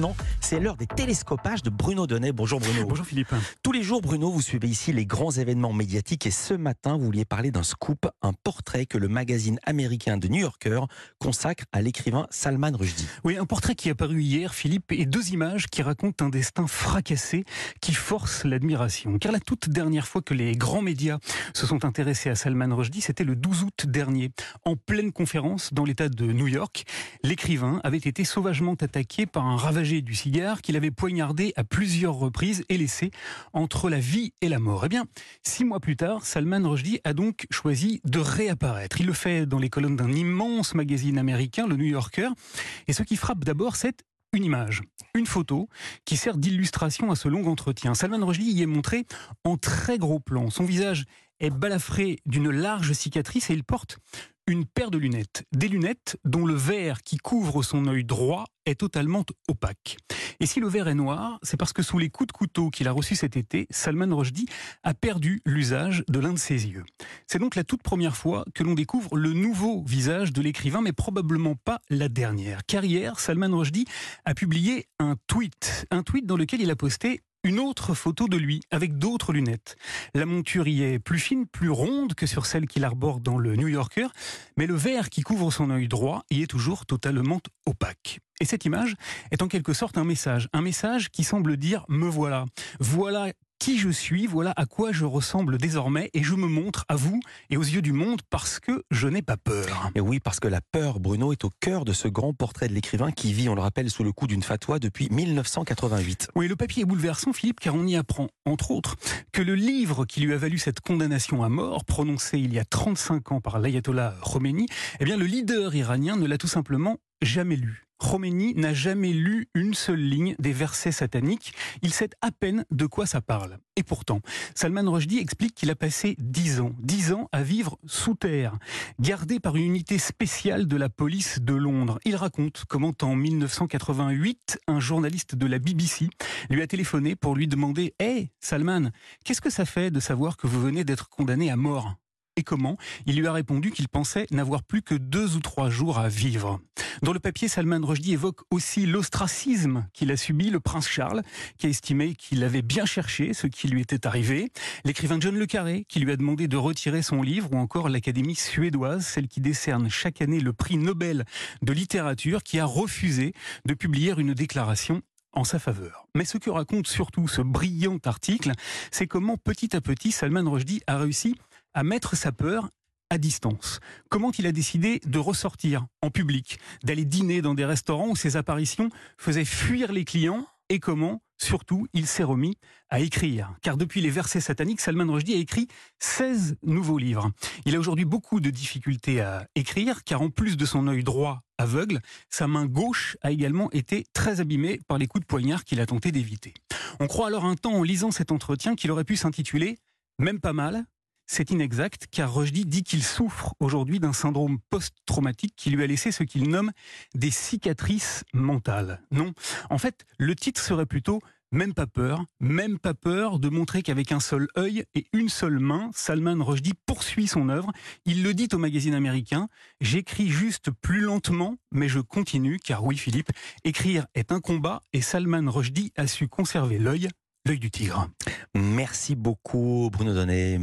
maintenant, c'est l'heure des télescopages de Bruno Donnet. Bonjour Bruno. Bonjour Philippe. Tous les jours, Bruno, vous suivez ici les grands événements médiatiques et ce matin, vous vouliez parler d'un scoop, un portrait que le magazine américain de New Yorker consacre à l'écrivain Salman Rushdie. Oui, un portrait qui est apparu hier, Philippe, et deux images qui racontent un destin fracassé qui force l'admiration. Car la toute dernière fois que les grands médias se sont intéressés à Salman Rushdie, c'était le 12 août dernier. En pleine conférence dans l'État de New York, l'écrivain avait été sauvagement attaqué par un du cigare qu'il avait poignardé à plusieurs reprises et laissé entre la vie et la mort. Eh bien, six mois plus tard, Salman Rushdie a donc choisi de réapparaître. Il le fait dans les colonnes d'un immense magazine américain, le New Yorker. Et ce qui frappe d'abord, c'est une image, une photo qui sert d'illustration à ce long entretien. Salman Rushdie y est montré en très gros plan. Son visage est balafré d'une large cicatrice et il porte une paire de lunettes. Des lunettes dont le verre qui couvre son œil droit est totalement opaque. Et si le verre est noir, c'est parce que sous les coups de couteau qu'il a reçus cet été, Salman Rushdie a perdu l'usage de l'un de ses yeux. C'est donc la toute première fois que l'on découvre le nouveau visage de l'écrivain, mais probablement pas la dernière. Car hier, Salman Rushdie a publié un tweet, un tweet dans lequel il a posté une autre photo de lui avec d'autres lunettes. La monture y est plus fine, plus ronde que sur celle qu'il arbore dans le New Yorker, mais le verre qui couvre son œil droit y est toujours totalement opaque. Et cette image est en quelque sorte un message, un message qui semble dire me voilà. Voilà qui je suis, voilà à quoi je ressemble désormais, et je me montre à vous et aux yeux du monde parce que je n'ai pas peur. Et oui, parce que la peur, Bruno, est au cœur de ce grand portrait de l'écrivain qui vit, on le rappelle, sous le coup d'une fatwa depuis 1988. Oui, le papier est bouleversant, Philippe, car on y apprend, entre autres, que le livre qui lui a valu cette condamnation à mort, prononcée il y a 35 ans par l'ayatollah Khomeini, eh bien, le leader iranien ne l'a tout simplement jamais lu. Khomeini n'a jamais lu une seule ligne des versets sataniques. Il sait à peine de quoi ça parle. Et pourtant, Salman Rushdie explique qu'il a passé dix ans, dix ans à vivre sous terre, gardé par une unité spéciale de la police de Londres. Il raconte comment en 1988, un journaliste de la BBC lui a téléphoné pour lui demander Hé, Salman, qu'est-ce que ça fait de savoir que vous venez d'être condamné à mort? Et comment, il lui a répondu qu'il pensait n'avoir plus que deux ou trois jours à vivre. Dans le papier, Salman Rushdie évoque aussi l'ostracisme qu'il a subi, le prince Charles, qui a estimé qu'il avait bien cherché ce qui lui était arrivé, l'écrivain John Le Carré, qui lui a demandé de retirer son livre, ou encore l'Académie suédoise, celle qui décerne chaque année le prix Nobel de littérature, qui a refusé de publier une déclaration en sa faveur. Mais ce que raconte surtout ce brillant article, c'est comment petit à petit Salman Rushdie a réussi à mettre sa peur à distance. Comment il a décidé de ressortir en public, d'aller dîner dans des restaurants où ses apparitions faisaient fuir les clients et comment, surtout, il s'est remis à écrire? Car depuis les versets sataniques, Salman Rushdie a écrit 16 nouveaux livres. Il a aujourd'hui beaucoup de difficultés à écrire, car en plus de son œil droit aveugle, sa main gauche a également été très abîmée par les coups de poignard qu'il a tenté d'éviter. On croit alors un temps, en lisant cet entretien, qu'il aurait pu s'intituler Même pas mal, c'est inexact car Rushdie dit qu'il souffre aujourd'hui d'un syndrome post-traumatique qui lui a laissé ce qu'il nomme des cicatrices mentales. Non, en fait, le titre serait plutôt même pas peur, même pas peur de montrer qu'avec un seul œil et une seule main, Salman Rushdie poursuit son œuvre. Il le dit au magazine américain, j'écris juste plus lentement, mais je continue, car oui Philippe, écrire est un combat et Salman Rushdie a su conserver l'œil, l'œil du tigre. Merci beaucoup Bruno Donnet.